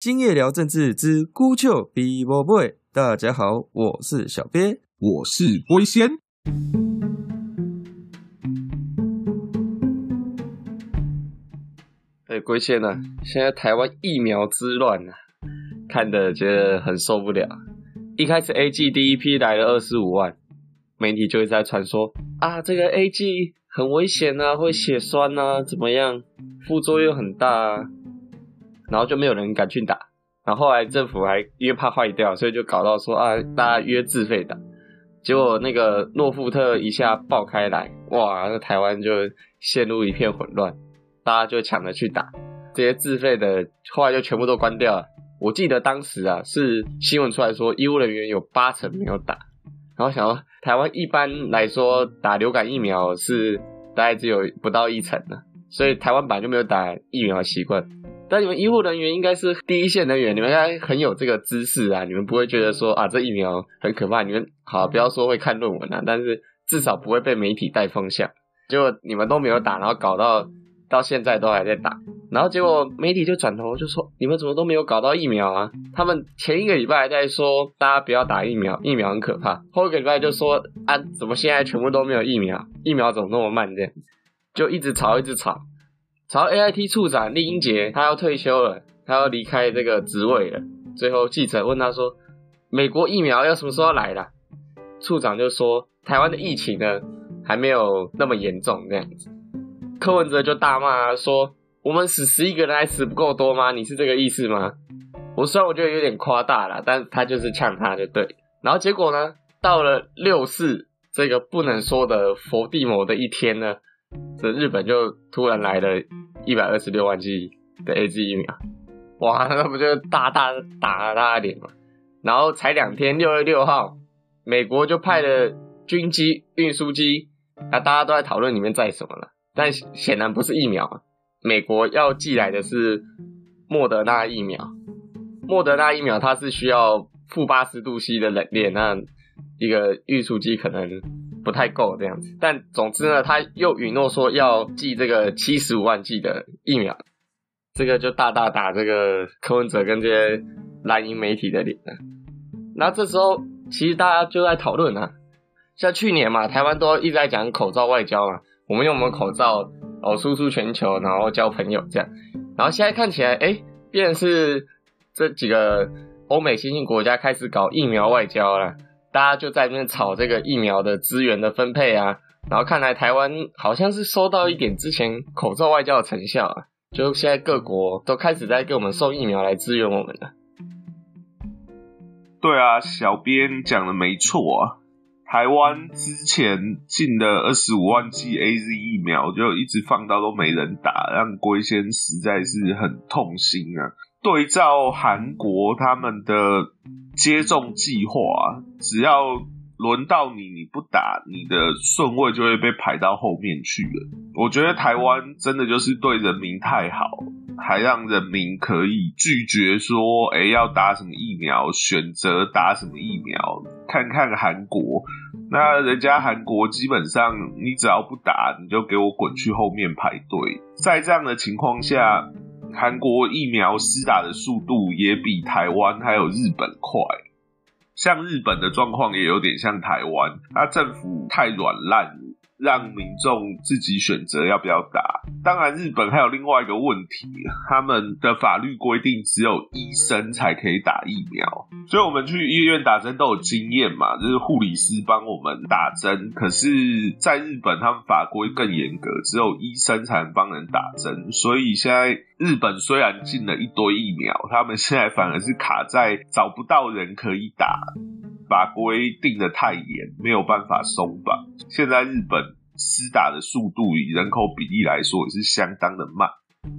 今夜聊政治之孤丘比伯伯。大家好，我是小鳖，我是龟仙。哎，龟仙啊，现在台湾疫苗之乱啊，看的觉得很受不了。一开始 A G 第一批来了二十五万，媒体就一直在传说啊，这个 A G 很危险啊，会血栓啊，怎么样，副作用很大啊。然后就没有人敢去打，然后后来政府还因为怕坏掉，所以就搞到说啊，大家约自费打，结果那个诺富特一下爆开来，哇，那台湾就陷入一片混乱，大家就抢着去打，这些自费的后来就全部都关掉了。我记得当时啊，是新闻出来说医务人员有八成没有打，然后想到台湾一般来说打流感疫苗是大概只有不到一成的，所以台湾本来就没有打疫苗的习惯。但你们医护人员应该是第一线人员，你们应该很有这个知识啊！你们不会觉得说啊，这疫苗很可怕。你们好，不要说会看论文啊，但是至少不会被媒体带风向。结果你们都没有打，然后搞到到现在都还在打，然后结果媒体就转头就说：你们怎么都没有搞到疫苗啊？他们前一个礼拜还在说大家不要打疫苗，疫苗很可怕。后一个礼拜就说啊，怎么现在全部都没有疫苗？疫苗怎么那么慢？这样就一直吵，一直吵。朝 A I T 处长厉英杰，他要退休了，他要离开这个职位了。最后记者问他说：“美国疫苗要什么时候来啦？”处长就说：“台湾的疫情呢，还没有那么严重这样子。”柯文哲就大骂说：“我们死十一个人还死不够多吗？你是这个意思吗？”我虽然我觉得有点夸大了，但他就是呛他就对。然后结果呢，到了六四这个不能说的佛地魔的一天呢。这日本就突然来了一百二十六万剂的 A Z 疫苗，哇，那不就大大打了他的脸吗？然后才两天，六月六号，美国就派了军机、运输机，啊，大家都在讨论里面载什么了。但显然不是疫苗，美国要寄来的是莫德纳疫苗。莫德纳疫苗它是需要负八十度 C 的冷链，那一个运输机可能。不太够这样子，但总之呢，他又允诺说要寄这个七十五万剂的疫苗，这个就大大打这个柯文哲跟这些蓝营媒体的脸了。那这时候其实大家就在讨论啊，像去年嘛，台湾都一直在讲口罩外交嘛，我们用我们口罩哦输出全球，然后交朋友这样，然后现在看起来，哎，变是这几个欧美新兴国家开始搞疫苗外交了。大家就在那边吵这个疫苗的资源的分配啊，然后看来台湾好像是收到一点之前口罩外交的成效啊，就现在各国都开始在给我们送疫苗来支援我们了。对啊，小编讲的没错啊，台湾之前进的二十五万剂 A Z 疫苗就一直放到都没人打，让龟仙实在是很痛心啊。对照韩国他们的接种计划，只要轮到你，你不打，你的顺位就会被排到后面去了。我觉得台湾真的就是对人民太好，还让人民可以拒绝说，哎，要打什么疫苗，选择打什么疫苗。看看韩国，那人家韩国基本上，你只要不打，你就给我滚去后面排队。在这样的情况下。韩国疫苗施打的速度也比台湾还有日本快，像日本的状况也有点像台湾，那政府太软烂。让民众自己选择要不要打。当然，日本还有另外一个问题，他们的法律规定只有医生才可以打疫苗，所以我们去医院打针都有经验嘛，就是护理师帮我们打针。可是，在日本，他们法规更严格，只有医生才能帮人打针。所以现在日本虽然进了一堆疫苗，他们现在反而是卡在找不到人可以打。法规定的太严，没有办法松绑。现在日本施打的速度以人口比例来说也是相当的慢。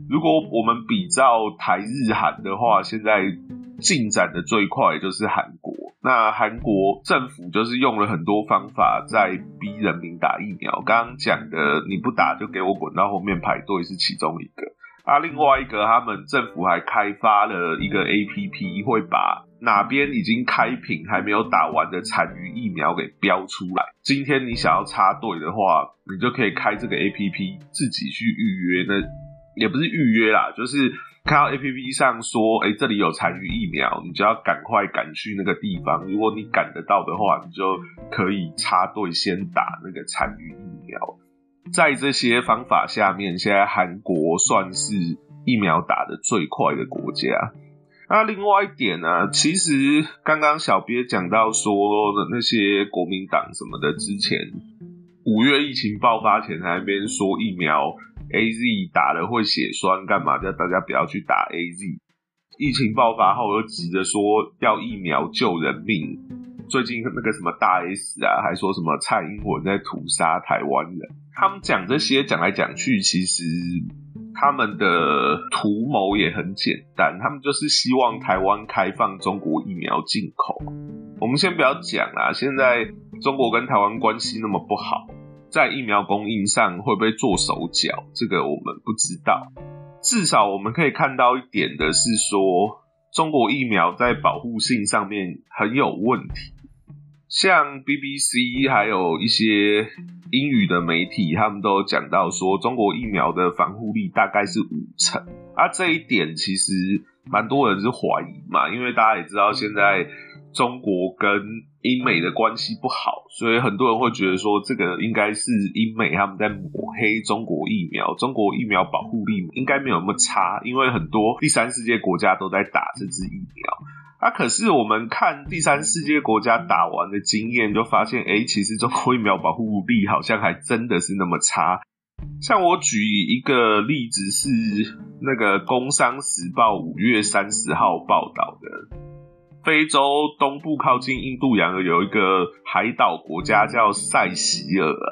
如果我们比照台日韩的话，现在进展的最快就是韩国。那韩国政府就是用了很多方法在逼人民打疫苗。刚刚讲的你不打就给我滚到后面排队是其中一个。啊，另外一个，他们政府还开发了一个 A P P，会把哪边已经开瓶还没有打完的残余疫苗给标出来。今天你想要插队的话，你就可以开这个 A P P，自己去预约。那也不是预约啦，就是看到 A P P 上说，哎，这里有残余疫苗，你就要赶快赶去那个地方。如果你赶得到的话，你就可以插队先打那个残余疫苗。在这些方法下面，现在韩国算是疫苗打的最快的国家。那另外一点呢，其实刚刚小编讲到说的那些国民党什么的，之前五月疫情爆发前，那边说疫苗 A Z 打了会血栓，干嘛叫大家不要去打 A Z？疫情爆发后又急着说要疫苗救人命，最近那个什么大 S 啊，还说什么蔡英文在屠杀台湾人，他们讲这些讲来讲去，其实。他们的图谋也很简单，他们就是希望台湾开放中国疫苗进口。我们先不要讲啦，现在中国跟台湾关系那么不好，在疫苗供应上会不会做手脚，这个我们不知道。至少我们可以看到一点的是说，中国疫苗在保护性上面很有问题。像 BBC 还有一些英语的媒体，他们都讲到说，中国疫苗的防护力大概是五成。啊，这一点其实蛮多人是怀疑嘛，因为大家也知道，现在中国跟英美的关系不好，所以很多人会觉得说，这个应该是英美他们在抹黑中国疫苗。中国疫苗保护力应该没有那么差，因为很多第三世界国家都在打这支疫苗。啊！可是我们看第三世界国家打完的经验，就发现，哎，其实中国疫苗保护力好像还真的是那么差。像我举一个例子是，那个《工商时报》五月三十号报道的，非洲东部靠近印度洋的有一个海岛国家叫塞西尔啊。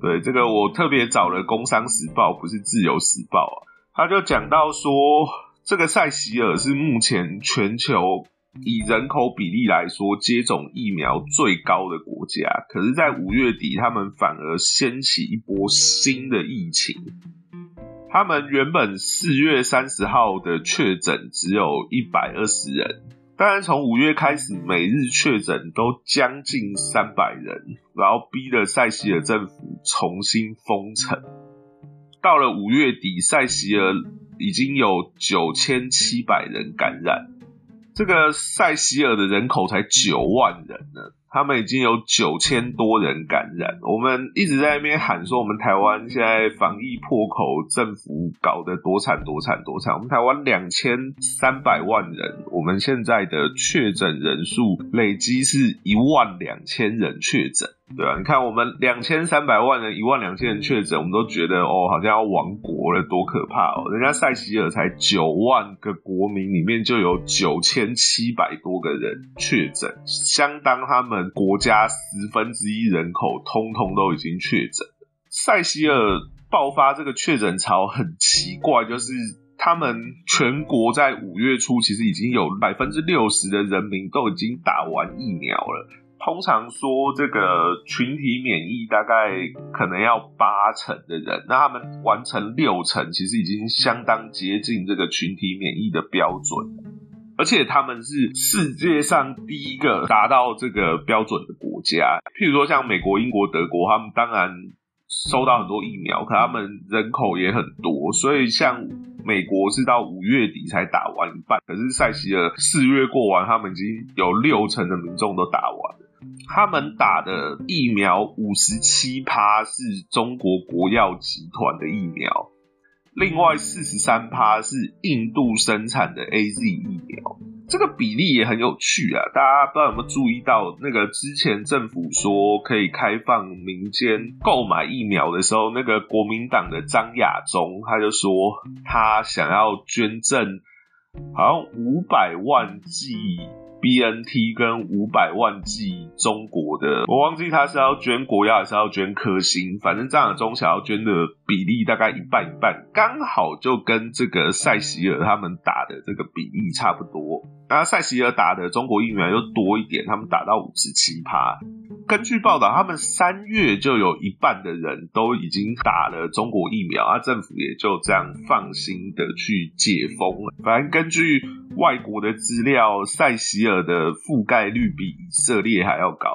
对，这个我特别找了《工商时报》，不是《自由时报》啊。他就讲到说。这个塞西尔是目前全球以人口比例来说接种疫苗最高的国家，可是，在五月底，他们反而掀起一波新的疫情。他们原本四月三十号的确诊只有一百二十人，当然从五月开始，每日确诊都将近三百人，然后逼得塞西尔政府重新封城。到了五月底，塞西尔。已经有九千七百人感染，这个塞西尔的人口才九万人呢。他们已经有九千多人感染，我们一直在那边喊说，我们台湾现在防疫破口，政府搞得多惨多惨多惨。我们台湾两千三百万人，我们现在的确诊人数累积是一万两千人确诊，对啊？你看我们两千三百万人，一万两千人确诊，我们都觉得哦，好像要亡国了，多可怕哦！人家塞西尔才九万个国民里面就有九千七百多个人确诊，相当他们。国家十分之一人口通通都已经确诊，塞西尔爆发这个确诊潮很奇怪，就是他们全国在五月初其实已经有百分之六十的人民都已经打完疫苗了。通常说这个群体免疫大概可能要八成的人，那他们完成六成，其实已经相当接近这个群体免疫的标准。而且他们是世界上第一个达到这个标准的国家，譬如说像美国、英国、德国，他们当然收到很多疫苗，可他们人口也很多，所以像美国是到五月底才打完一半，可是塞西尔四月过完，他们已经有六成的民众都打完了。他们打的疫苗五十七趴是中国国药集团的疫苗。另外四十三趴是印度生产的 A Z 疫苗，这个比例也很有趣啊！大家不知道有没有注意到，那个之前政府说可以开放民间购买疫苗的时候，那个国民党的张亚中他就说他想要捐赠，好像五百万剂。B N T 跟五百万剂中国的，我忘记他是要捐国药还是要捐科兴，反正张亚中想要捐的比例大概一半一半，刚好就跟这个塞西尔他们打的这个比例差不多。那塞西尔打的中国疫苗又多一点，他们打到五十七趴。根据报道，他们三月就有一半的人都已经打了中国疫苗，啊，政府也就这样放心的去解封了。反正根据外国的资料，塞西尔的覆盖率比以色列还要高。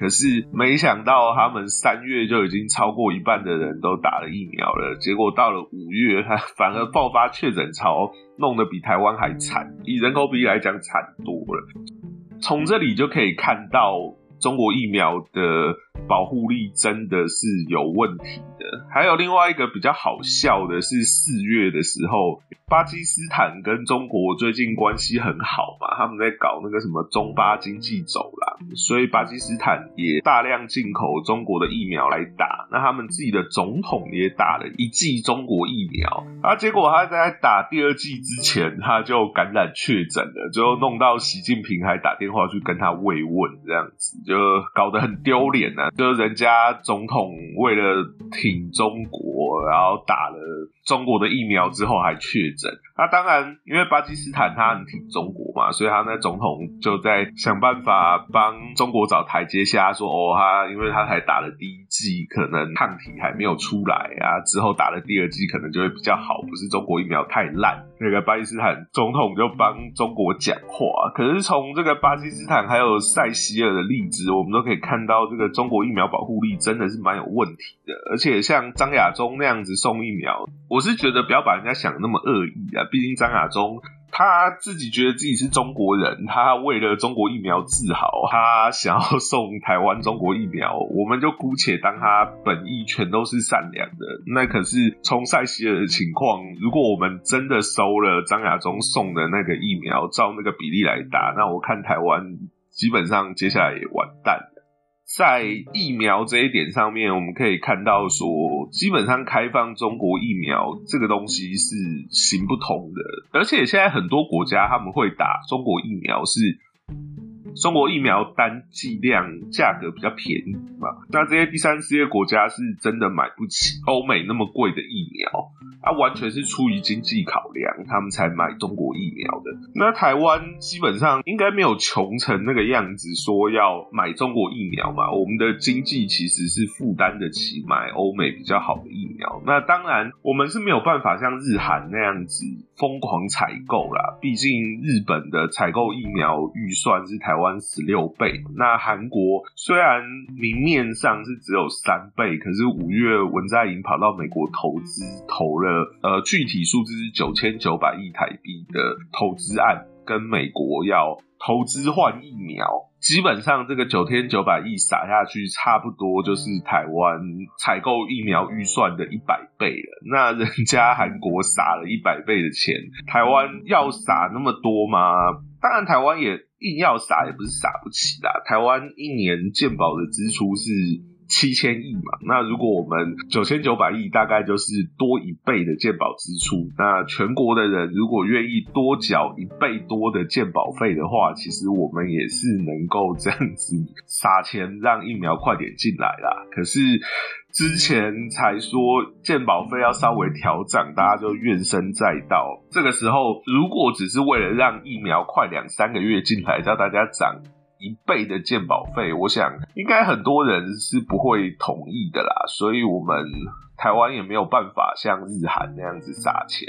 可是没想到，他们三月就已经超过一半的人都打了疫苗了，结果到了五月，他反而爆发确诊潮，弄得比台湾还惨，以人口比例来讲，惨多了。从这里就可以看到。中国疫苗的保护力真的是有问题的。还有另外一个比较好笑的是，四月的时候，巴基斯坦跟中国最近关系很好嘛，他们在搞那个什么中巴经济走廊，所以巴基斯坦也大量进口中国的疫苗来打。那他们自己的总统也打了一剂中国疫苗，啊，结果他在打第二剂之前，他就感染确诊了，最后弄到习近平还打电话去跟他慰问，这样子。就搞得很丢脸就是人家总统为了挺中国，然后打了中国的疫苗之后还确诊。那当然，因为巴基斯坦他很挺中国嘛，所以他那总统就在想办法帮中国找台阶下，说哦，他因为他才打了第一剂，可能抗体还没有出来啊，之后打了第二剂可能就会比较好，不是中国疫苗太烂。那个巴基斯坦总统就帮中国讲话。可是从这个巴基斯坦还有塞西尔的例子，我们都可以看到，这个中国疫苗保护力真的是蛮有问题的。而且像张亚中那样子送疫苗，我我是觉得不要把人家想那么恶意啊。毕竟张亚中他自己觉得自己是中国人，他为了中国疫苗自豪，他想要送台湾中国疫苗，我们就姑且当他本意全都是善良的。那可是从塞西尔的情况，如果我们真的收了张亚中送的那个疫苗，照那个比例来打，那我看台湾基本上接下来也完蛋了。在疫苗这一点上面，我们可以看到说，基本上开放中国疫苗这个东西是行不通的，而且现在很多国家他们会打中国疫苗是。中国疫苗单剂量价格比较便宜嘛？那这些第三世界国家是真的买不起欧美那么贵的疫苗，啊，完全是出于经济考量，他们才买中国疫苗的。那台湾基本上应该没有穷成那个样子，说要买中国疫苗嘛？我们的经济其实是负担得起买欧美比较好的疫苗。那当然，我们是没有办法像日韩那样子疯狂采购啦，毕竟日本的采购疫苗预算是台湾。湾十六倍，那韩国虽然明面上是只有三倍，可是五月文在寅跑到美国投资，投了呃具体数字是九千九百亿台币的投资案，跟美国要投资换疫苗，基本上这个九千九百亿撒下去，差不多就是台湾采购疫苗预算的一百倍了。那人家韩国撒了一百倍的钱，台湾要撒那么多吗？当然，台湾也。硬要撒也不是撒不起啦。台湾一年健保的支出是七千亿嘛，那如果我们九千九百亿，大概就是多一倍的健保支出。那全国的人如果愿意多缴一倍多的健保费的话，其实我们也是能够这样子撒钱让疫苗快点进来啦。可是。之前才说健保费要稍微调整，大家就怨声载道。这个时候，如果只是为了让疫苗快两三个月进来，叫大家涨一倍的健保费，我想应该很多人是不会同意的啦。所以，我们台湾也没有办法像日韩那样子撒钱。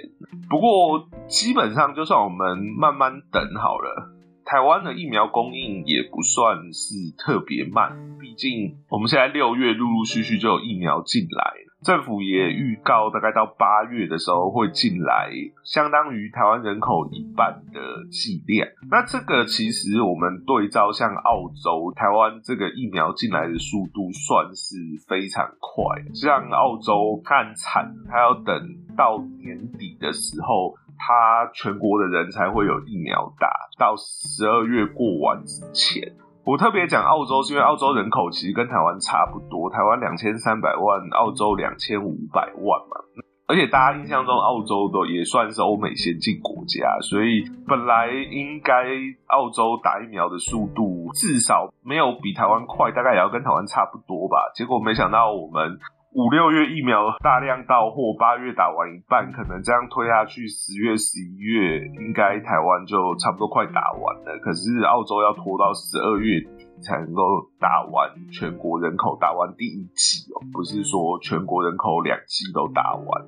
不过，基本上就算我们慢慢等好了。台湾的疫苗供应也不算是特别慢，毕竟我们现在六月陆陆续续就有疫苗进来，政府也预告大概到八月的时候会进来，相当于台湾人口一半的剂量。那这个其实我们对照像澳洲，台湾这个疫苗进来的速度算是非常快，像澳洲看惨，它要等到年底的时候。他全国的人才会有疫苗打，到十二月过完之前。我特别讲澳洲，是因为澳洲人口其实跟台湾差不多，台湾两千三百万，澳洲两千五百万嘛。而且大家印象中澳洲的也算是欧美先进国家，所以本来应该澳洲打疫苗的速度至少没有比台湾快，大概也要跟台湾差不多吧。结果没想到我们。五六月疫苗大量到货，八月打完一半，可能这样推下去，十月、十一月应该台湾就差不多快打完了。可是澳洲要拖到十二月底才能够打完全国人口打完第一剂哦，不是说全国人口两剂都打完。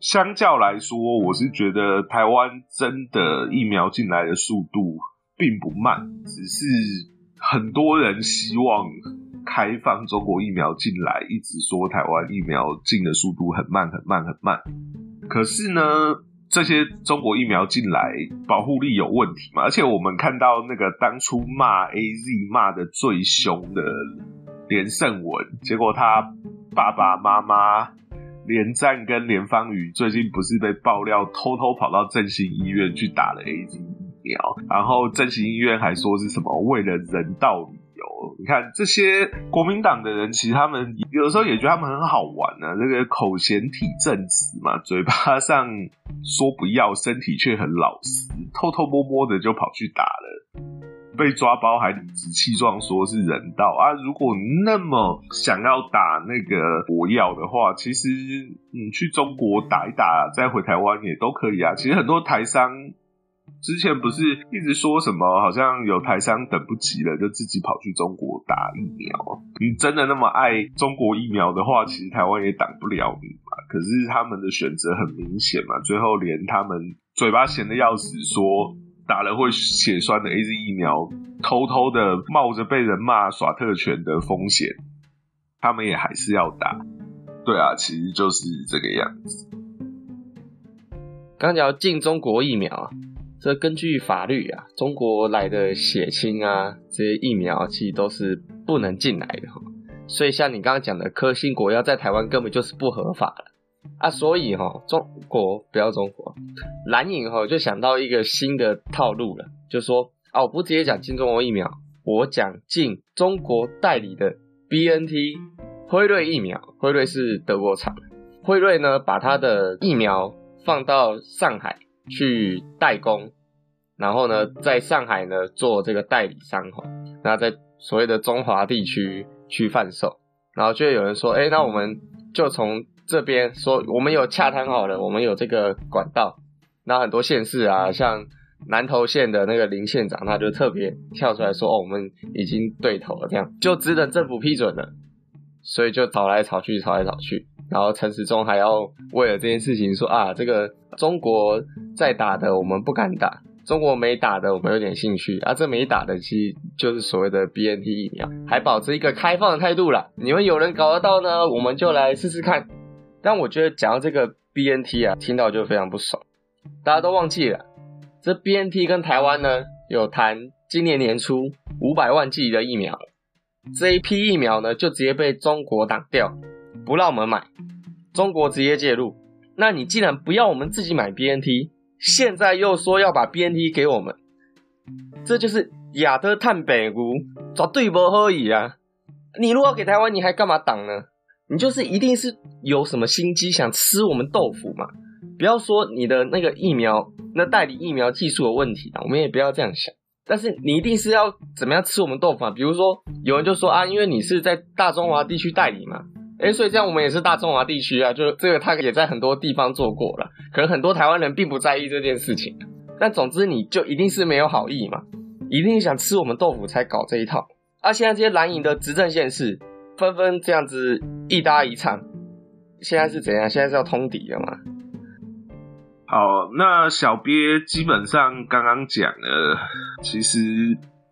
相较来说，我是觉得台湾真的疫苗进来的速度并不慢，只是很多人希望。开放中国疫苗进来，一直说台湾疫苗进的速度很慢很慢很慢。可是呢，这些中国疫苗进来保护力有问题嘛？而且我们看到那个当初骂 A Z 骂的最凶的连胜文，结果他爸爸妈妈连战跟连方宇最近不是被爆料偷偷跑到振兴医院去打了 A Z 疫苗，然后振兴医院还说是什么为了人道。你看这些国民党的人，其实他们有时候也觉得他们很好玩呢。这个口嫌体正直嘛，嘴巴上说不要，身体却很老实，偷偷摸摸的就跑去打了，被抓包还理直气壮说是人道啊。如果那么想要打那个国药的话，其实你去中国打一打，再回台湾也都可以啊。其实很多台商。之前不是一直说什么，好像有台商等不及了，就自己跑去中国打疫苗。你真的那么爱中国疫苗的话，其实台湾也挡不了你嘛。可是他们的选择很明显嘛，最后连他们嘴巴闲的要死，说打了会血栓的 A Z 疫苗，偷偷的冒着被人骂耍特权的风险，他们也还是要打。对啊，其实就是这个样子。刚讲进中国疫苗。这根据法律啊，中国来的血清啊，这些疫苗其实都是不能进来的哈。所以像你刚刚讲的科兴国药在台湾根本就是不合法了啊。所以哈，中国不要中国，蓝影哈就想到一个新的套路了，就说啊，我不直接讲进中国疫苗，我讲进中国代理的 B N T 辉瑞疫苗，辉瑞是德国厂，辉瑞呢把它的疫苗放到上海去代工。然后呢，在上海呢做这个代理商哈，那在所谓的中华地区去贩售，然后就有人说，哎，那我们就从这边说，我们有洽谈好了，我们有这个管道，那很多县市啊，像南投县的那个林县长，他就特别跳出来说，哦，我们已经对头了，这样。就只等政府批准了，所以就吵来吵去，吵来吵去，然后陈时中还要为了这件事情说啊，这个中国在打的，我们不敢打。中国没打的，我们有点兴趣啊。这没打的，其实就是所谓的 B N T 疫苗，还保持一个开放的态度啦。你们有人搞得到呢，我们就来试试看。但我觉得讲到这个 B N T 啊，听到就非常不爽。大家都忘记了，这 B N T 跟台湾呢有谈今年年初五百万剂的疫苗，这一批疫苗呢就直接被中国挡掉，不让我们买。中国直接介入，那你既然不要我们自己买 B N T。现在又说要把 BNT 给我们，这就是亚特碳北湖绝对不可以啊！你如果给台湾，你还干嘛挡呢？你就是一定是有什么心机想吃我们豆腐嘛？不要说你的那个疫苗，那代理疫苗技术有问题啊，我们也不要这样想。但是你一定是要怎么样吃我们豆腐啊？比如说有人就说啊，因为你是在大中华地区代理嘛。哎，所以这样我们也是大中华地区啊，就这个他也在很多地方做过了，可能很多台湾人并不在意这件事情。但总之你就一定是没有好意嘛，一定想吃我们豆腐才搞这一套。啊，现在这些蓝营的执政县市纷纷这样子一搭一唱，现在是怎样？现在是要通敌了吗？好，那小鳖基本上刚刚讲了，其实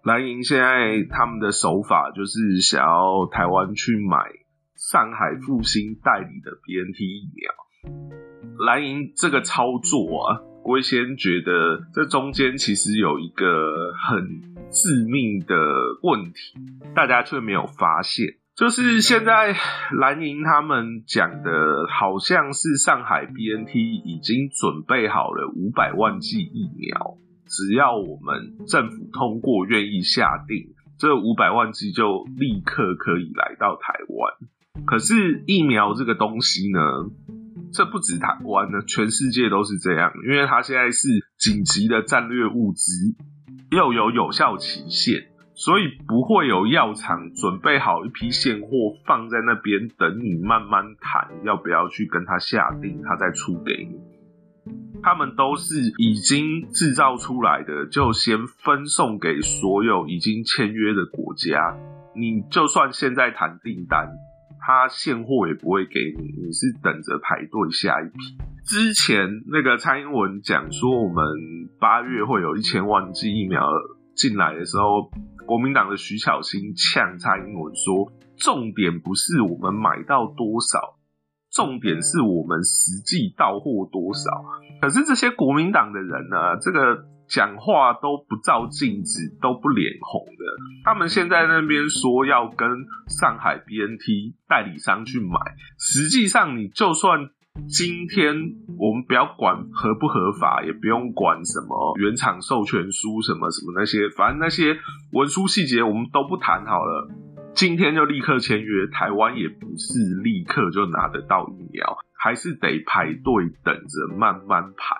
蓝营现在他们的手法就是想要台湾去买。上海复兴代理的 BNT 疫苗，蓝营这个操作啊，我先觉得这中间其实有一个很致命的问题，大家却没有发现，就是现在蓝营他们讲的好像是上海 BNT 已经准备好了五百万剂疫苗，只要我们政府通过愿意下定，这五百万剂就立刻可以来到台湾。可是疫苗这个东西呢，这不止台湾呢，全世界都是这样，因为它现在是紧急的战略物资，又有有效期限，所以不会有药厂准备好一批现货放在那边等你慢慢谈，要不要去跟他下定，他再出给你。他们都是已经制造出来的，就先分送给所有已经签约的国家。你就算现在谈订单，他现货也不会给你，你是等着排队下一批。之前那个蔡英文讲说，我们八月会有一千万剂疫苗进来的时候，国民党的徐巧芯呛蔡英文说，重点不是我们买到多少，重点是我们实际到货多少。可是这些国民党的人呢，这个讲话都不照镜子，都不脸红的。他们现在那边说要跟上海 BNT 代理商去买，实际上你就算。今天我们不要管合不合法，也不用管什么原厂授权书什么什么那些，反正那些文书细节我们都不谈好了。今天就立刻签约，台湾也不是立刻就拿得到疫苗，还是得排队等着慢慢排。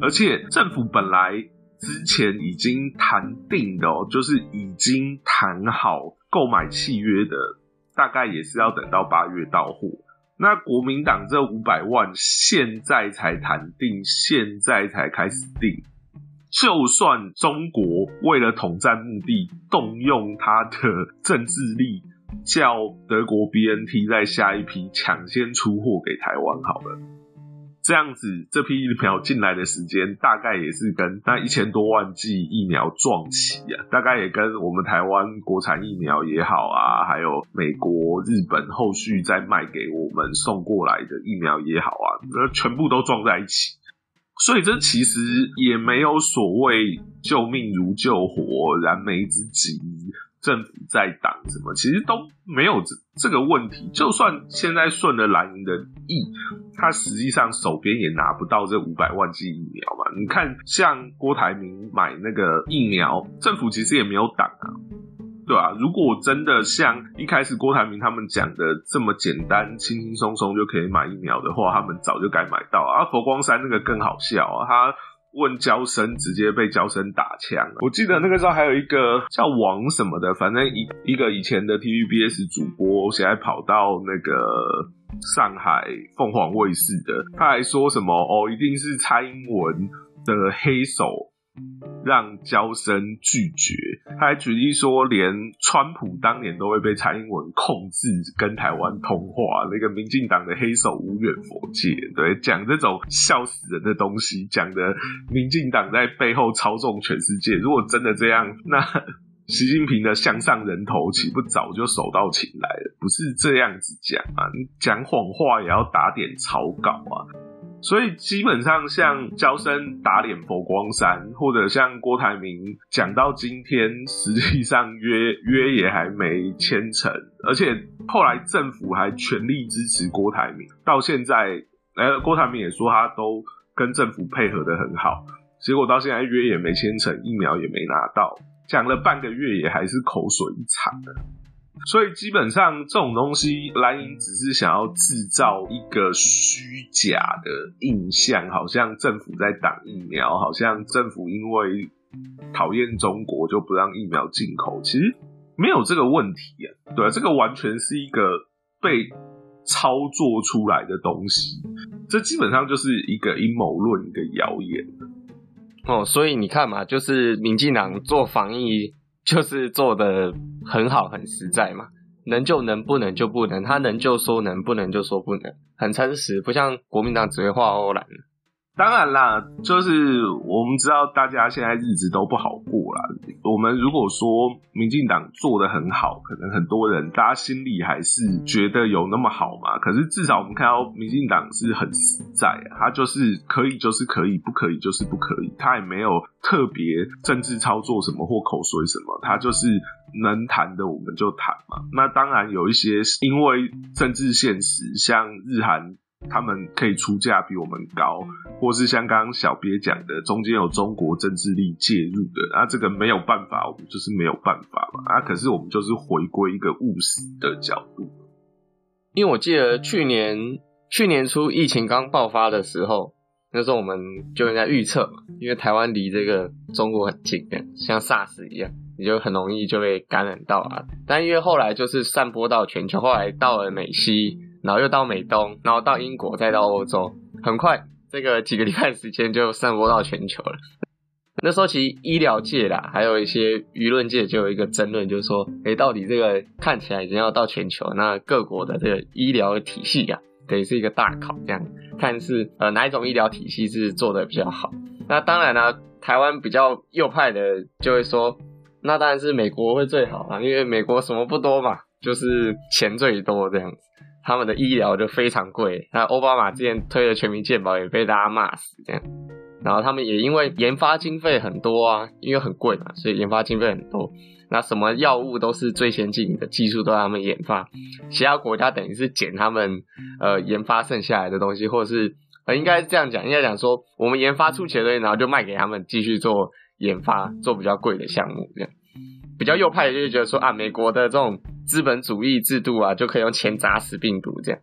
而且政府本来之前已经谈定的哦，就是已经谈好购买契约的，大概也是要等到八月到货。那国民党这五百万现在才谈定，现在才开始定，就算中国为了统战目的动用他的政治力，叫德国 BNT 在下一批抢先出货给台湾好了。这样子，这批疫苗进来的时间大概也是跟那一千多万剂疫苗撞齐啊，大概也跟我们台湾国产疫苗也好啊，还有美国、日本后续再卖给我们送过来的疫苗也好啊，那全部都撞在一起，所以这其实也没有所谓救命如救火、燃眉之急。政府在挡什么？其实都没有这这个问题。就算现在顺了蓝营的意，他实际上手边也拿不到这五百万剂疫苗嘛。你看，像郭台铭买那个疫苗，政府其实也没有挡啊，对吧？如果真的像一开始郭台铭他们讲的这么简单、轻轻松松就可以买疫苗的话，他们早就该买到啊。佛光山那个更好笑啊，他。问娇生，直接被娇生打枪。我记得那个时候还有一个叫王什么的，反正一一个以前的 TVBS 主播，现在跑到那个上海凤凰卫视的，他还说什么哦，一定是蔡英文的黑手。让交生拒绝，他还举例说，连川普当年都会被蔡英文控制跟台湾通话，那个民进党的黑手无远佛界，对，讲这种笑死人的东西，讲的民进党在背后操纵全世界。如果真的这样，那 习近平的向上人头岂不早就手到擒来了？不是这样子讲啊，你讲谎话也要打点草稿啊。所以基本上，像焦生打脸佛光山，或者像郭台铭讲到今天，实际上约约也还没签成，而且后来政府还全力支持郭台铭，到现在，呃，郭台铭也说他都跟政府配合的很好，结果到现在约也没签成，疫苗也没拿到，讲了半个月也还是口水一场的。所以基本上这种东西，蓝营只是想要制造一个虚假的印象，好像政府在挡疫苗，好像政府因为讨厌中国就不让疫苗进口。其实没有这个问题啊，对，这个完全是一个被操作出来的东西，这基本上就是一个阴谋论，一个谣言。哦，所以你看嘛，就是民进党做防疫。就是做的很好，很实在嘛，能就能，不能就不能，他能就说能，不能就说不能，很诚实，不像国民党只会画欧蓝。当然啦，就是我们知道大家现在日子都不好过啦。我们如果说民进党做的很好，可能很多人大家心里还是觉得有那么好嘛。可是至少我们看到民进党是很实在，他就是可以就是可以，不可以就是不可以，他也没有特别政治操作什么或口水什么，他就是能谈的我们就谈嘛。那当然有一些因为政治现实，像日韩。他们可以出价比我们高，或是像刚刚小鳖讲的，中间有中国政治力介入的，啊，这个没有办法，我们就是没有办法嘛，啊，可是我们就是回归一个务实的角度。因为我记得去年去年初疫情刚爆发的时候，那时候我们就应该预测嘛，因为台湾离这个中国很近，像 SARS 一样，你就很容易就被感染到啊。但因为后来就是散播到全球，后来到了美西，然后又到美东，然后到英国，再到欧洲，很快这个几个礼拜时间就散播到全球了。那时候其实医疗界啦，还有一些舆论界就有一个争论，就是说，哎，到底这个看起来已经要到全球，那各国的这个医疗体系呀，得是一个大考，这样看是呃哪一种医疗体系是做的比较好。那当然呢，台湾比较右派的就会说，那当然是美国会最好啊，因为美国什么不多嘛，就是钱最多这样子，他们的医疗就非常贵。那奥巴马之前推的全民健保也被大家骂死这样。然后他们也因为研发经费很多啊，因为很贵嘛，所以研发经费很多。那什么药物都是最先进的技术都让他们研发，其他国家等于是捡他们呃研发剩下来的东西，或者是呃应该是这样讲，应该讲说我们研发出钱的，然后就卖给他们继续做研发，做比较贵的项目这样。比较右派的就觉得说啊，美国的这种资本主义制度啊，就可以用钱砸死病毒这样。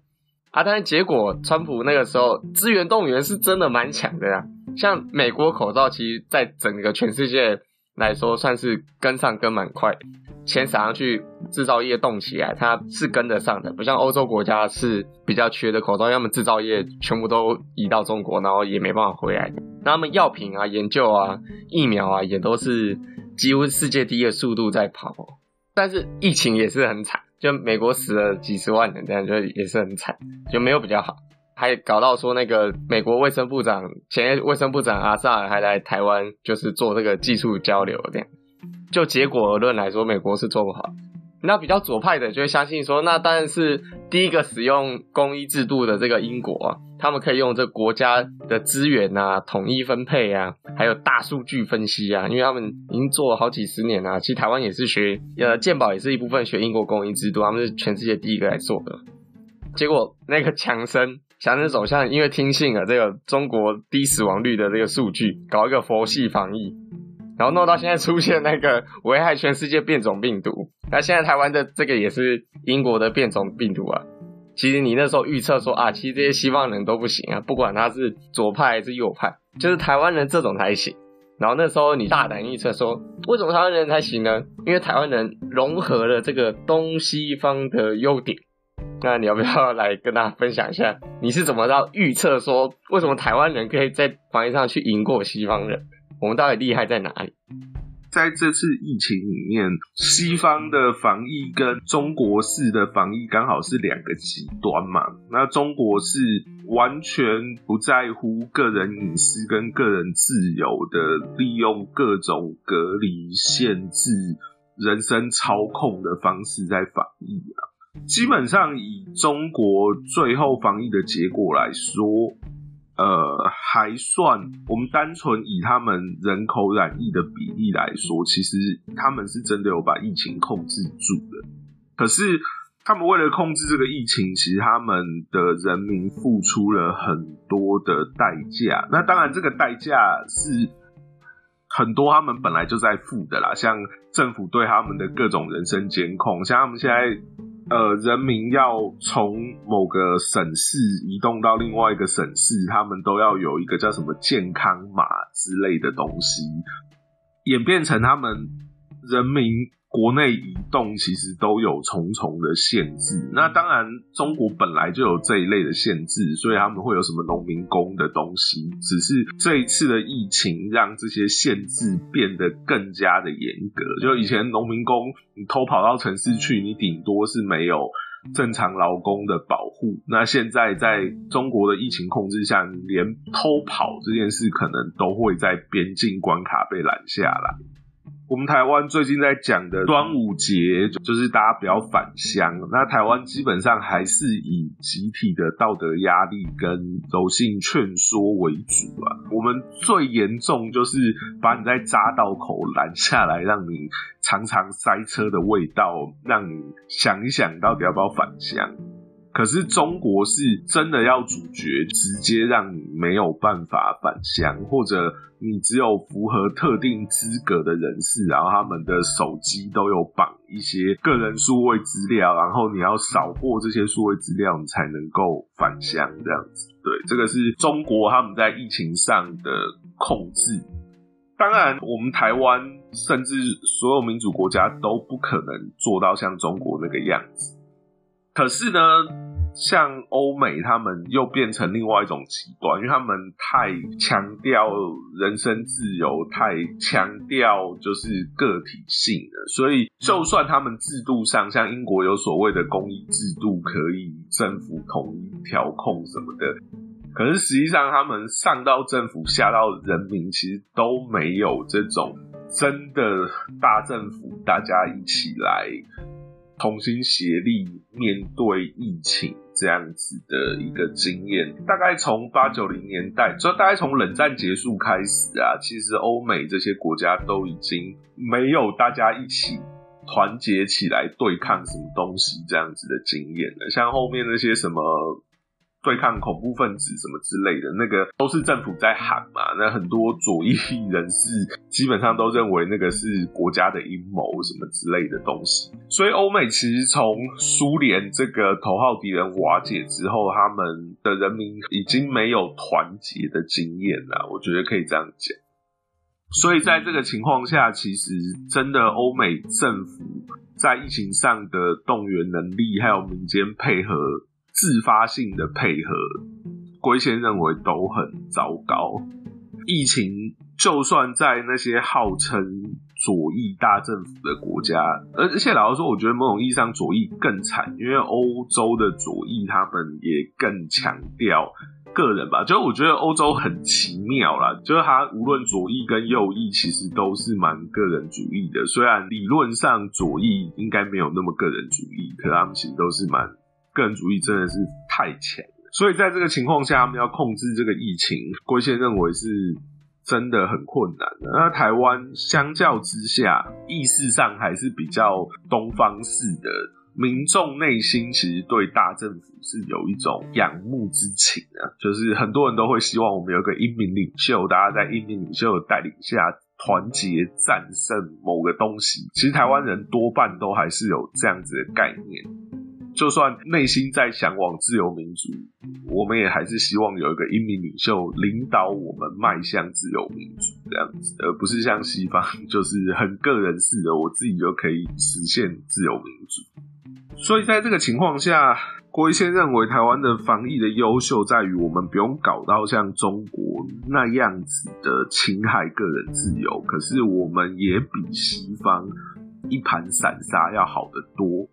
啊，但是结果川普那个时候资源动员是真的蛮强的呀。像美国口罩，其实在整个全世界来说，算是跟上跟蛮快，钱撒上去，制造业动起来，它是跟得上的。不像欧洲国家是比较缺的口罩，要么制造业全部都移到中国，然后也没办法回来。那他们药品啊、研究啊、疫苗啊，也都是几乎世界第一的速度在跑。但是疫情也是很惨，就美国死了几十万人，这样就也是很惨，就没有比较好。还搞到说那个美国卫生部长前卫生部长阿萨尔还来台湾，就是做这个技术交流这样。就结果论来说，美国是做不好。那比较左派的就会相信说，那当然是第一个使用公益制度的这个英国，他们可以用这国家的资源啊，统一分配啊，还有大数据分析啊，因为他们已经做了好几十年啊。其实台湾也是学，呃，健保也是一部分学英国公益制度，他们是全世界第一个来做的。结果那个强生。强生走向因为听信了这个中国低死亡率的这个数据，搞一个佛系防疫，然后弄到现在出现那个危害全世界变种病毒。那现在台湾的这个也是英国的变种病毒啊。其实你那时候预测说啊，其实这些西方人都不行啊，不管他是左派还是右派，就是台湾人这种才行。然后那时候你大胆预测说，为什么台湾人才行呢？因为台湾人融合了这个东西方的优点。那你要不要来跟大家分享一下，你是怎么到预测说为什么台湾人可以在防疫上去赢过西方人？我们到底厉害在哪里？在这次疫情里面，西方的防疫跟中国式的防疫刚好是两个极端嘛。那中国是完全不在乎个人隐私跟个人自由的，利用各种隔离、限制、人身操控的方式在防疫啊。基本上以中国最后防疫的结果来说，呃，还算我们单纯以他们人口染疫的比例来说，其实他们是真的有把疫情控制住的。可是他们为了控制这个疫情，其实他们的人民付出了很多的代价。那当然，这个代价是很多他们本来就在付的啦，像政府对他们的各种人身监控，像他们现在。呃，人民要从某个省市移动到另外一个省市，他们都要有一个叫什么健康码之类的东西，演变成他们人民。国内移动其实都有重重的限制，那当然中国本来就有这一类的限制，所以他们会有什么农民工的东西。只是这一次的疫情让这些限制变得更加的严格。就以前农民工你偷跑到城市去，你顶多是没有正常劳工的保护。那现在在中国的疫情控制下，连偷跑这件事可能都会在边境关卡被拦下来。我们台湾最近在讲的端午节，就是大家不要返乡。那台湾基本上还是以集体的道德压力跟柔性劝说为主啊。我们最严重就是把你在匝道口拦下来，让你尝尝塞车的味道，让你想一想到底要不要返乡。可是中国是真的要主角直接让你没有办法返乡，或者你只有符合特定资格的人士，然后他们的手机都有绑一些个人数位资料，然后你要扫过这些数位资料，你才能够返乡这样子。对，这个是中国他们在疫情上的控制。当然，我们台湾甚至所有民主国家都不可能做到像中国那个样子。可是呢，像欧美他们又变成另外一种极端，因为他们太强调人身自由，太强调就是个体性了。所以，就算他们制度上像英国有所谓的公益制度，可以政府统一调控什么的，可是实际上他们上到政府，下到人民，其实都没有这种真的大政府，大家一起来。同心协力面对疫情这样子的一个经验，大概从八九零年代，就大概从冷战结束开始啊，其实欧美这些国家都已经没有大家一起团结起来对抗什么东西这样子的经验了。像后面那些什么。对抗恐怖分子什么之类的，那个都是政府在喊嘛。那很多左翼人士基本上都认为那个是国家的阴谋什么之类的东西。所以欧美其实从苏联这个头号敌人瓦解之后，他们的人民已经没有团结的经验了。我觉得可以这样讲。所以在这个情况下，其实真的欧美政府在疫情上的动员能力，还有民间配合。自发性的配合，龟先认为都很糟糕。疫情就算在那些号称左翼大政府的国家，而且老实说，我觉得某种意义上左翼更惨，因为欧洲的左翼他们也更强调个人吧。就我觉得欧洲很奇妙啦，就是他无论左翼跟右翼，其实都是蛮个人主义的。虽然理论上左翼应该没有那么个人主义，可他们其实都是蛮。个人主义真的是太强了，所以在这个情况下，他们要控制这个疫情，郭先认为是真的很困难的。那台湾相较之下，意识上还是比较东方式的，民众内心其实对大政府是有一种仰慕之情啊，就是很多人都会希望我们有个英明领袖，大家在英明领袖的带领下团结战胜某个东西。其实台湾人多半都还是有这样子的概念。就算内心在向往自由民主，我们也还是希望有一个英明领袖领导我们迈向自由民主这样子，而不是像西方就是很个人式的，我自己就可以实现自由民主。所以在这个情况下，郭一先认为台湾的防疫的优秀在于我们不用搞到像中国那样子的侵害个人自由，可是我们也比西方一盘散沙要好得多。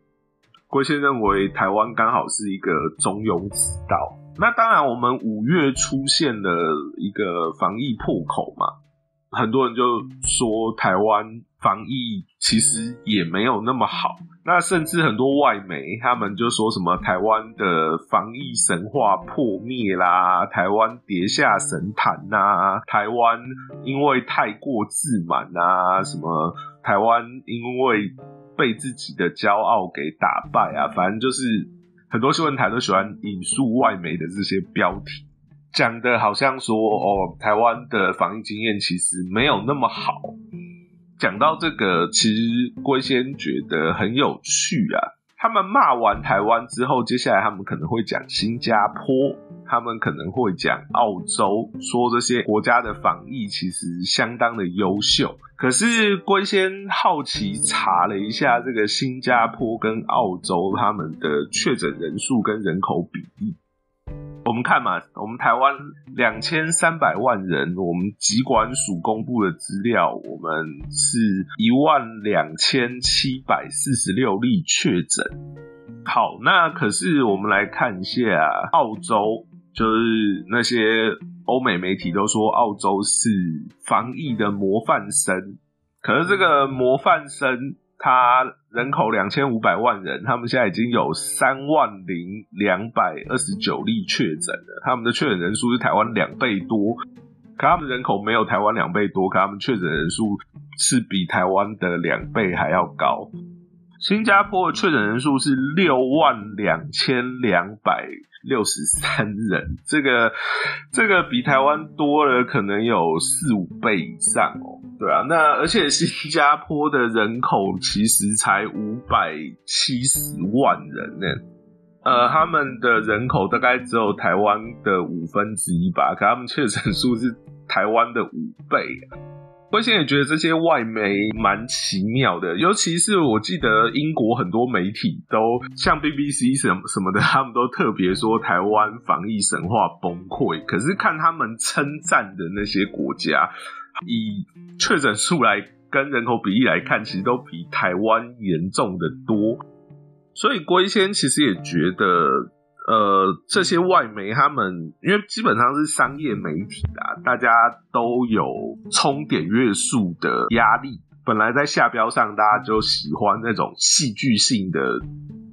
龟先认为台湾刚好是一个中庸之道。那当然，我们五月出现了一个防疫破口嘛，很多人就说台湾防疫其实也没有那么好。那甚至很多外媒他们就说什么台湾的防疫神话破灭啦，台湾跌下神坛呐，台湾因为太过自满啊，什么台湾因为。被自己的骄傲给打败啊！反正就是很多新闻台都喜欢引述外媒的这些标题，讲的好像说哦，台湾的防疫经验其实没有那么好。讲到这个，其实龟仙觉得很有趣啊。他们骂完台湾之后，接下来他们可能会讲新加坡，他们可能会讲澳洲，说这些国家的防疫其实相当的优秀。可是龟先好奇查了一下这个新加坡跟澳洲他们的确诊人数跟人口比例。我们看嘛，我们台湾两千三百万人，我们疾管署公布的资料，我们是一万两千七百四十六例确诊。好，那可是我们来看一下澳洲，就是那些欧美媒体都说澳洲是防疫的模范生，可是这个模范生。他人口两千五百万人，他们现在已经有三万零两百二十九例确诊了。他们的确诊人数是台湾两倍多，可他们人口没有台湾两倍多，可他们确诊人数是比台湾的两倍还要高。新加坡的确诊人数是六万两千两百六十三人，这个这个比台湾多了可能有四五倍以上哦。对啊，那而且新加坡的人口其实才五百七十万人呢，呃，他们的人口大概只有台湾的五分之一吧，可他们确诊数是台湾的五倍。龟仙也觉得这些外媒蛮奇妙的，尤其是我记得英国很多媒体都像 BBC 什么什么的，他们都特别说台湾防疫神话崩溃。可是看他们称赞的那些国家，以确诊数来跟人口比例来看，其实都比台湾严重的多。所以龟仙其实也觉得。呃，这些外媒他们因为基本上是商业媒体啊，大家都有冲点阅数的压力。本来在下标上，大家就喜欢那种戏剧性的。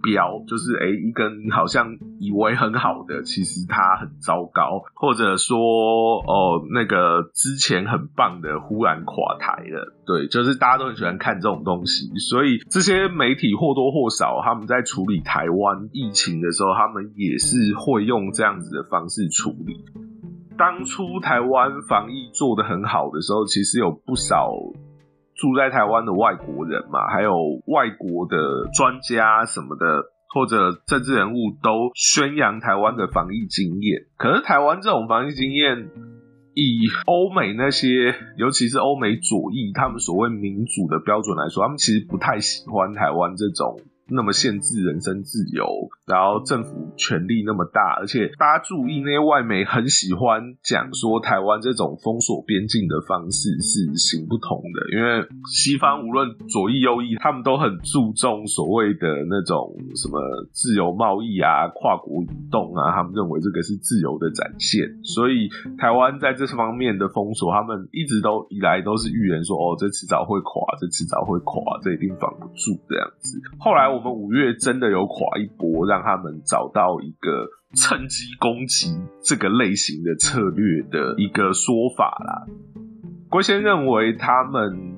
标就是哎，一根好像以为很好的，其实它很糟糕，或者说哦，那个之前很棒的忽然垮台了。对，就是大家都很喜欢看这种东西，所以这些媒体或多或少他们在处理台湾疫情的时候，他们也是会用这样子的方式处理。当初台湾防疫做的很好的时候，其实有不少。住在台湾的外国人嘛，还有外国的专家什么的，或者政治人物都宣扬台湾的防疫经验。可是台湾这种防疫经验，以欧美那些，尤其是欧美左翼，他们所谓民主的标准来说，他们其实不太喜欢台湾这种。那么限制人身自由，然后政府权力那么大，而且大家注意，那些外媒很喜欢讲说台湾这种封锁边境的方式是行不通的，因为西方无论左翼右翼，他们都很注重所谓的那种什么自由贸易啊、跨国移动啊，他们认为这个是自由的展现，所以台湾在这方面的封锁，他们一直都以来都是预言说，哦，这迟早会垮，这迟早会垮，这一定防不住这样子。后来我。我们五月真的有垮一波，让他们找到一个趁机攻击这个类型的策略的一个说法啦。郭先认为他们。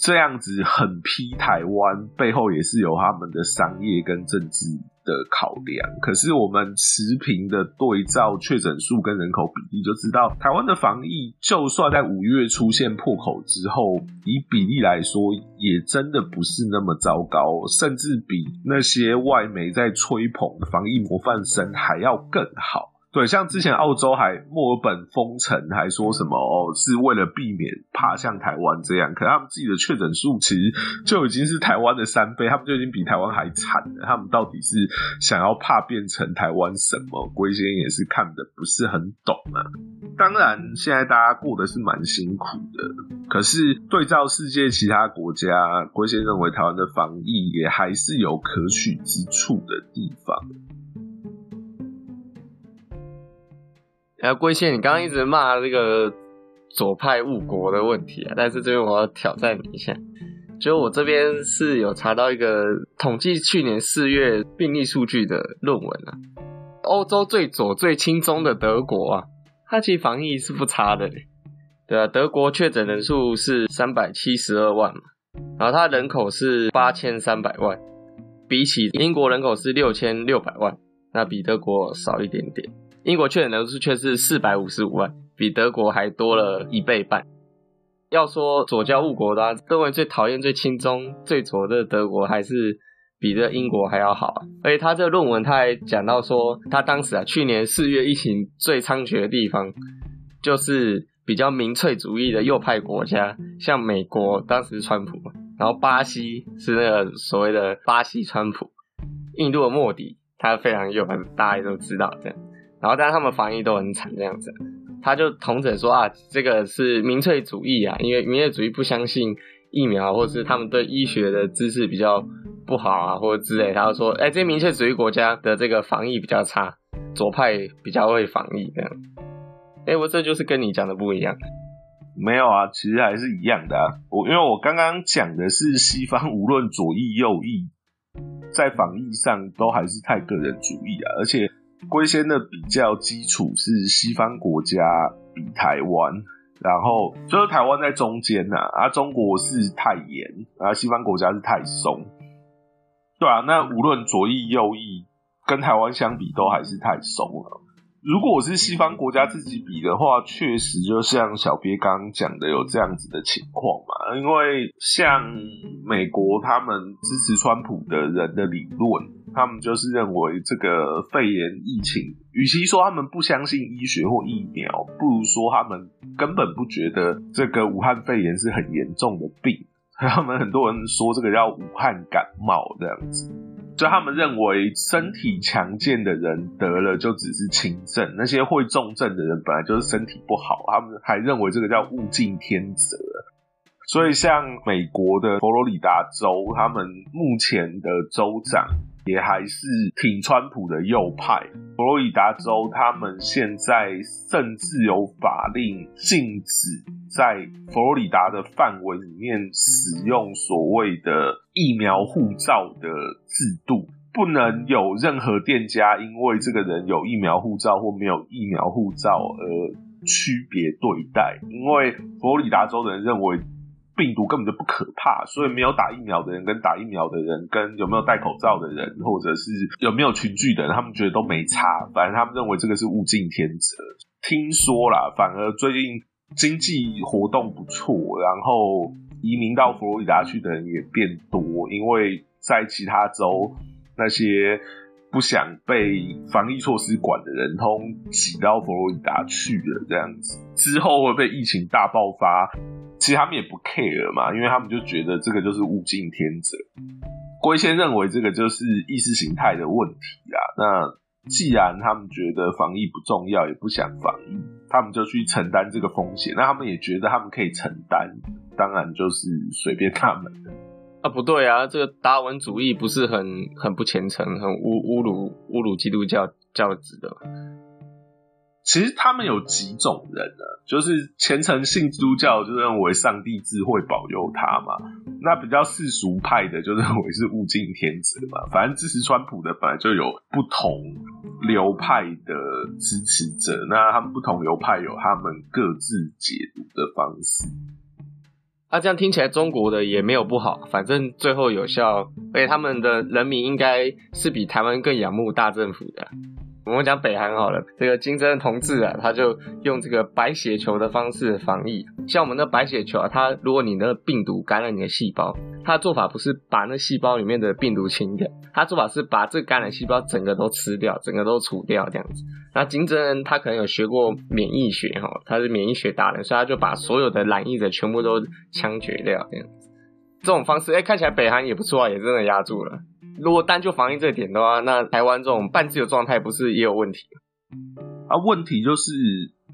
这样子很批台湾，背后也是有他们的商业跟政治的考量。可是我们持平的对照确诊数跟人口比例，就知道台湾的防疫，就算在五月出现破口之后，以比例来说，也真的不是那么糟糕，甚至比那些外媒在吹捧的防疫模范生还要更好。对，像之前澳洲还墨尔本封城，还说什么哦，是为了避免怕像台湾这样。可他们自己的确诊数其实就已经是台湾的三倍，他们就已经比台湾还惨了。他们到底是想要怕变成台湾什么？龟仙也是看的不是很懂啊。当然，现在大家过得是蛮辛苦的，可是对照世界其他国家，龟仙认为台湾的防疫也还是有可取之处的地方。然后龟仙，你刚刚一直骂这个左派误国的问题啊，但是这边我要挑战你一下，就我这边是有查到一个统计去年四月病例数据的论文啊，欧洲最左最轻中的德国啊，它其实防疫是不差的，对啊，德国确诊人数是三百七十二万嘛，然后它人口是八千三百万，比起英国人口是六千六百万，那比德国少一点点。英国确诊人数却是四百五十五万，比德国还多了一倍半。要说左交误国的，认为最讨厌、最轻中、最左的德国，还是比这英国还要好啊。而且他这论文他还讲到说，他当时啊，去年四月疫情最猖獗的地方，就是比较民粹主义的右派国家，像美国当时川普，然后巴西是那个所谓的巴西川普，印度的莫迪，他非常右，大家都知道这样。然后，但是他们防疫都很惨，这样子，他就同整说啊，这个是民粹主义啊，因为民粹主义不相信疫苗，或者是他们对医学的知识比较不好啊，或者之类。他就说，哎，这些民粹主义国家的这个防疫比较差，左派比较会防疫这样。哎，我这就是跟你讲的不一样。没有啊，其实还是一样的啊。我因为我刚刚讲的是西方，无论左翼右翼，在防疫上都还是太个人主义啊，而且。龟仙的比较基础是西方国家比台湾，然后就是台湾在中间呐，啊，中国是太严，啊，西方国家是太松，对啊，那无论左翼右翼跟台湾相比，都还是太松了。如果我是西方国家自己比的话，确实就像小鳖刚刚讲的，有这样子的情况嘛。因为像美国他们支持川普的人的理论，他们就是认为这个肺炎疫情，与其说他们不相信医学或疫苗，不如说他们根本不觉得这个武汉肺炎是很严重的病。他们很多人说这个叫武汉感冒这样子。就他们认为身体强健的人得了就只是轻症，那些会重症的人本来就是身体不好，他们还认为这个叫物竞天择。所以像美国的佛罗里达州，他们目前的州长也还是挺川普的右派。佛罗里达州他们现在甚至有法令禁止在佛罗里达的范围里面使用所谓的。疫苗护照的制度不能有任何店家因为这个人有疫苗护照或没有疫苗护照而区别对待，因为佛罗里达州人认为病毒根本就不可怕，所以没有打疫苗的人跟打疫苗的人跟有没有戴口罩的人或者是有没有群聚的人，他们觉得都没差，反正他们认为这个是物竞天择。听说啦，反而最近经济活动不错，然后。移民到佛罗里达去的人也变多，因为在其他州那些不想被防疫措施管的人，通挤到佛罗里达去了。这样子之后会被疫情大爆发，其实他们也不 care 嘛，因为他们就觉得这个就是物竞天择。龟先认为这个就是意识形态的问题啊。那既然他们觉得防疫不重要，也不想防疫，他们就去承担这个风险。那他们也觉得他们可以承担。当然就是随便他们的不对啊，这个达文主义不是很很不虔诚，很侮侮辱侮辱基督教教旨的。其实他们有几种人呢？就是虔诚信基督教，就认为上帝智慧保佑他嘛。那比较世俗派的，就认为是物竞天择嘛。反正支持川普的本来就有不同流派的支持者，那他们不同流派有他们各自解读的方式。啊，这样听起来中国的也没有不好，反正最后有效，而且他们的人民应该是比台湾更仰慕大政府的。我们讲北韩好了，这个金正恩同志啊，他就用这个白血球的方式防疫。像我们的白血球啊，它如果你那个病毒感染你的细胞，它的做法不是把那细胞里面的病毒清掉，它做法是把这感染细胞整个都吃掉，整个都除掉这样子。那金正恩他可能有学过免疫学哈，他是免疫学达人，所以他就把所有的染疫者全部都枪决掉这样子。这种方式，哎，看起来北韩也不错啊，也真的压住了。如果单就防疫这点的话，那台湾这种半自由状态不是也有问题？啊，问题就是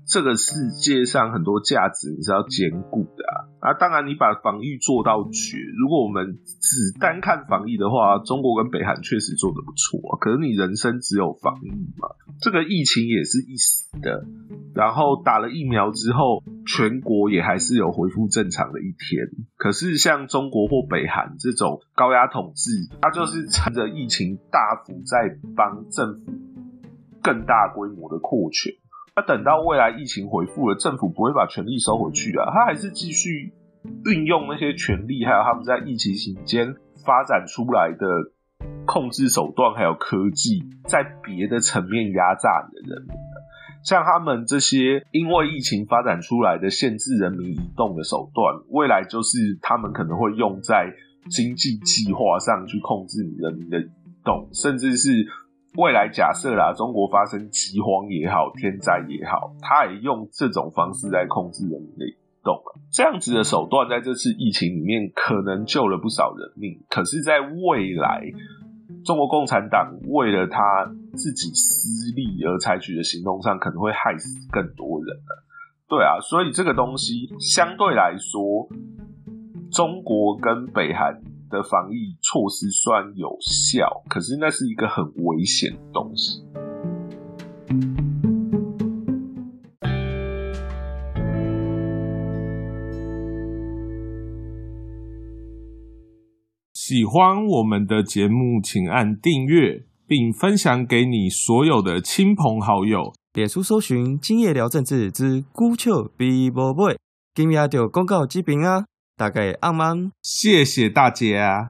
这个世界上很多价值你是要兼顾的啊。啊，当然你把防疫做到绝，如果我们只单看防疫的话，中国跟北韩确实做的不错。可是你人生只有防疫嘛？这个疫情也是一时的，然后打了疫苗之后，全国也还是有恢复正常的一天。可是像中国或北韩这种高压统治，它就是趁着疫情大幅在帮政府更大规模的扩权。那等到未来疫情恢复了，政府不会把权力收回去啊，他还是继续运用那些权力，还有他们在疫情期间发展出来的。控制手段还有科技，在别的层面压榨你的人民像他们这些因为疫情发展出来的限制人民移动的手段，未来就是他们可能会用在经济计划上去控制你人民的移动，甚至是未来假设啦，中国发生饥荒也好，天灾也好，他也用这种方式来控制人民的移动。这样子的手段在这次疫情里面可能救了不少人命，可是，在未来。中国共产党为了他自己私利而采取的行动上，可能会害死更多人了。对啊，所以这个东西相对来说，中国跟北韩的防疫措施算有效，可是那是一个很危险的东西。喜欢我们的节目，请按订阅，并分享给你所有的亲朋好友。脸书搜寻“今夜聊政治之孤丘比伯贝”，今夜就公告这边啊，大概阿曼，谢谢大家。